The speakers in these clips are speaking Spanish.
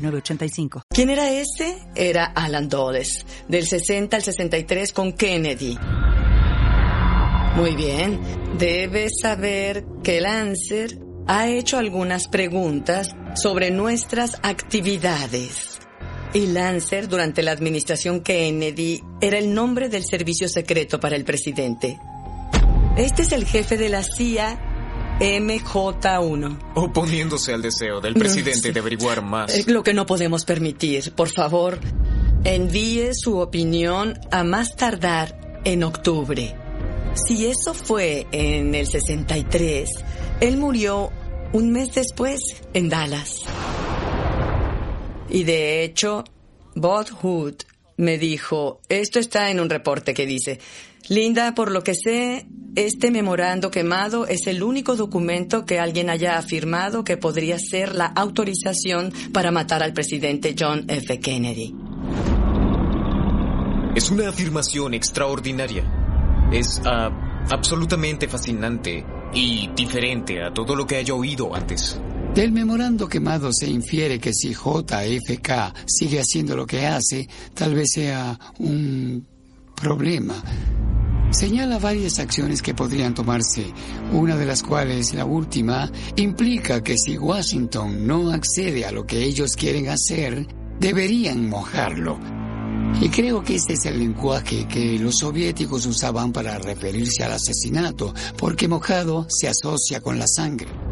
906985. ¿Quién era ese? Era Alan Dulles, del 60 al 63 con Kennedy. Muy bien, debes saber que Lancer ha hecho algunas preguntas sobre nuestras actividades. Y Lancer, durante la administración Kennedy, era el nombre del servicio secreto para el presidente. Este es el jefe de la CIA, MJ1. Oponiéndose al deseo del presidente de averiguar más. Es lo que no podemos permitir. Por favor, envíe su opinión a más tardar en octubre. Si eso fue en el 63, él murió un mes después en Dallas. Y de hecho, Bob Hood me dijo, esto está en un reporte que dice, Linda, por lo que sé, este memorando quemado es el único documento que alguien haya afirmado que podría ser la autorización para matar al presidente John F. Kennedy. Es una afirmación extraordinaria. Es ah, absolutamente fascinante y diferente a todo lo que haya oído antes. Del memorando quemado se infiere que si JFK sigue haciendo lo que hace, tal vez sea un problema. Señala varias acciones que podrían tomarse, una de las cuales, la última, implica que si Washington no accede a lo que ellos quieren hacer, deberían mojarlo. Y creo que ese es el lenguaje que los soviéticos usaban para referirse al asesinato, porque mojado se asocia con la sangre.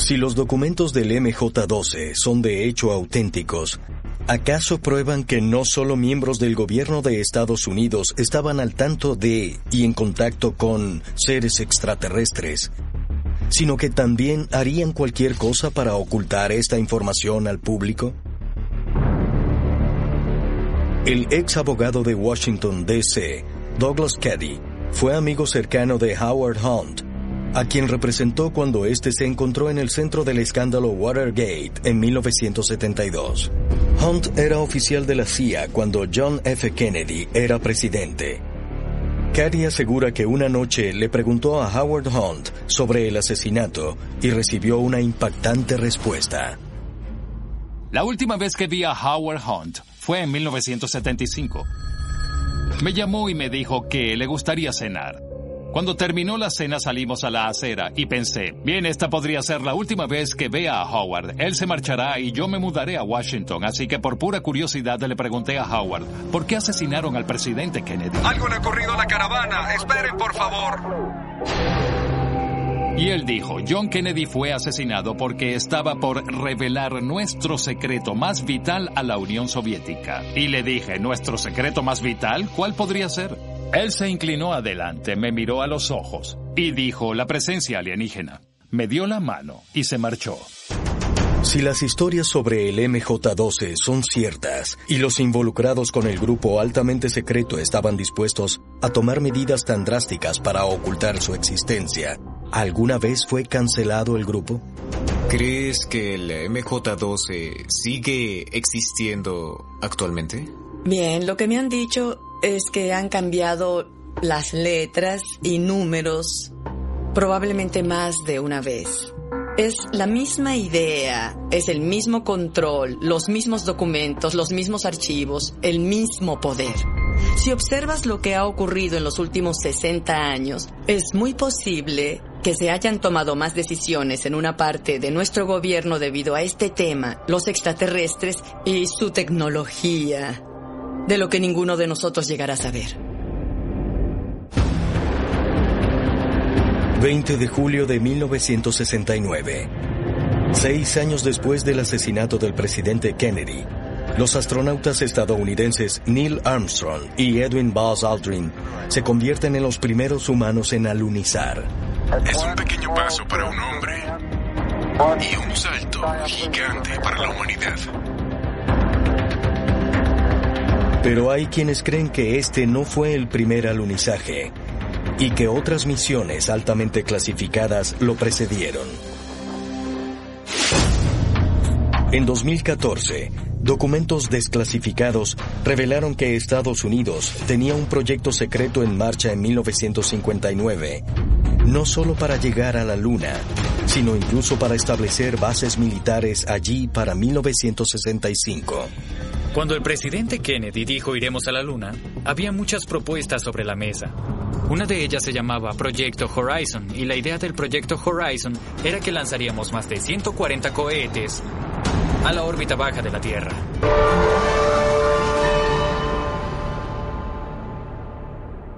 Si los documentos del MJ-12 son de hecho auténticos, ¿acaso prueban que no solo miembros del gobierno de Estados Unidos estaban al tanto de y en contacto con seres extraterrestres, sino que también harían cualquier cosa para ocultar esta información al público? El ex abogado de Washington, D.C., Douglas Caddy, fue amigo cercano de Howard Hunt, a quien representó cuando éste se encontró en el centro del escándalo Watergate en 1972. Hunt era oficial de la CIA cuando John F. Kennedy era presidente. Caddy asegura que una noche le preguntó a Howard Hunt sobre el asesinato y recibió una impactante respuesta. La última vez que vi a Howard Hunt fue en 1975. Me llamó y me dijo que le gustaría cenar. Cuando terminó la cena salimos a la acera y pensé, bien, esta podría ser la última vez que vea a Howard. Él se marchará y yo me mudaré a Washington, así que por pura curiosidad le pregunté a Howard, ¿por qué asesinaron al presidente Kennedy? Algo le ha ocurrido a la caravana. Esperen, por favor. Y él dijo, John Kennedy fue asesinado porque estaba por revelar nuestro secreto más vital a la Unión Soviética. Y le dije, ¿nuestro secreto más vital? ¿Cuál podría ser? Él se inclinó adelante, me miró a los ojos y dijo la presencia alienígena. Me dio la mano y se marchó. Si las historias sobre el MJ-12 son ciertas y los involucrados con el grupo altamente secreto estaban dispuestos a tomar medidas tan drásticas para ocultar su existencia, ¿alguna vez fue cancelado el grupo? ¿Crees que el MJ-12 sigue existiendo actualmente? Bien, lo que me han dicho es que han cambiado las letras y números probablemente más de una vez. Es la misma idea, es el mismo control, los mismos documentos, los mismos archivos, el mismo poder. Si observas lo que ha ocurrido en los últimos 60 años, es muy posible que se hayan tomado más decisiones en una parte de nuestro gobierno debido a este tema, los extraterrestres y su tecnología, de lo que ninguno de nosotros llegará a saber. 20 de julio de 1969. Seis años después del asesinato del presidente Kennedy, los astronautas estadounidenses Neil Armstrong y Edwin Buzz Aldrin se convierten en los primeros humanos en alunizar. Es un pequeño paso para un hombre, y un salto gigante para la humanidad. Pero hay quienes creen que este no fue el primer alunizaje y que otras misiones altamente clasificadas lo precedieron. En 2014, documentos desclasificados revelaron que Estados Unidos tenía un proyecto secreto en marcha en 1959, no solo para llegar a la Luna, sino incluso para establecer bases militares allí para 1965. Cuando el presidente Kennedy dijo iremos a la Luna, había muchas propuestas sobre la mesa. Una de ellas se llamaba Proyecto Horizon y la idea del Proyecto Horizon era que lanzaríamos más de 140 cohetes a la órbita baja de la Tierra.